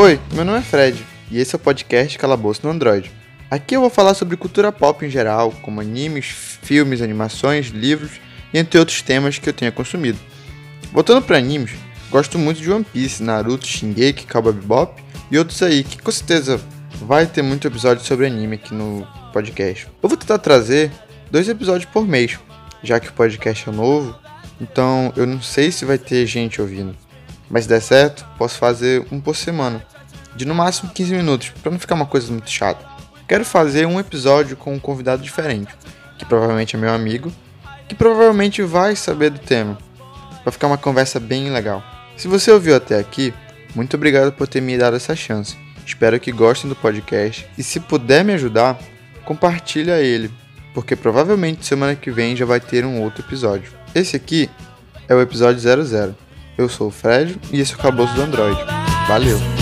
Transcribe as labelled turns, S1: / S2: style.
S1: Oi, meu nome é Fred e esse é o podcast Calabouço no Android. Aqui eu vou falar sobre cultura pop em geral, como animes, filmes, animações, livros e entre outros temas que eu tenha consumido. Voltando para animes, gosto muito de One Piece, Naruto, Shingeki, Cowboy Bebop e outros aí que com certeza vai ter muito episódio sobre anime aqui no podcast. Eu vou tentar trazer dois episódios por mês, já que o podcast é novo, então eu não sei se vai ter gente ouvindo. Mas se der certo, posso fazer um por semana, de no máximo 15 minutos, para não ficar uma coisa muito chata. Quero fazer um episódio com um convidado diferente, que provavelmente é meu amigo, que provavelmente vai saber do tema. Vai ficar uma conversa bem legal. Se você ouviu até aqui, muito obrigado por ter me dado essa chance. Espero que gostem do podcast e se puder me ajudar, compartilha ele, porque provavelmente semana que vem já vai ter um outro episódio. Esse aqui é o episódio 00. Eu sou o Fred e esse é o Cabouço do Android. Valeu!